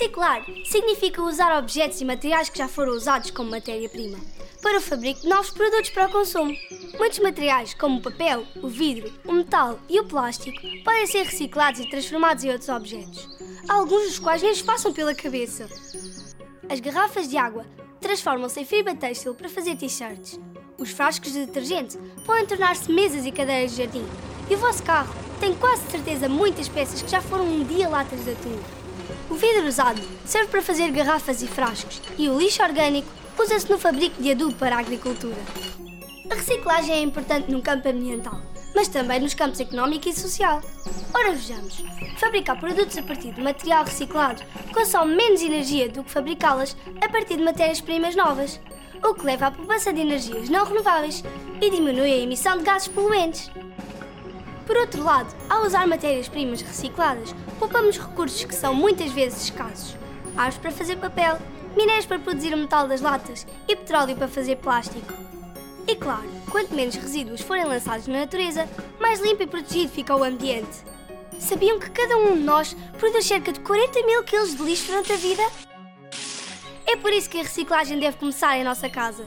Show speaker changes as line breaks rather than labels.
Reciclar significa usar objetos e materiais que já foram usados como matéria-prima para o fabrico de novos produtos para o consumo. Muitos materiais, como o papel, o vidro, o metal e o plástico, podem ser reciclados e transformados em outros objetos, alguns dos quais nem passam pela cabeça. As garrafas de água transformam-se em fibra têxtil para fazer t-shirts. Os frascos de detergente podem tornar-se mesas e cadeiras de jardim. E o vosso carro tem quase certeza muitas peças que já foram um dia latas de atum. O vidro usado serve para fazer garrafas e frascos, e o lixo orgânico usa-se no fabrico de adubo para a agricultura. A reciclagem é importante no campo ambiental, mas também nos campos económico e social. Ora vejamos, fabricar produtos a partir de material reciclado consome menos energia do que fabricá-las a partir de matérias-primas novas, o que leva à poupança de energias não renováveis e diminui a emissão de gases poluentes. Por outro lado, ao usar matérias-primas recicladas, poupamos recursos que são muitas vezes escassos. Árvores para fazer papel, minérios para produzir o metal das latas e petróleo para fazer plástico. E claro, quanto menos resíduos forem lançados na natureza, mais limpo e protegido fica o ambiente. Sabiam que cada um de nós produz cerca de 40 mil quilos de lixo durante a vida? É por isso que a reciclagem deve começar em nossa casa.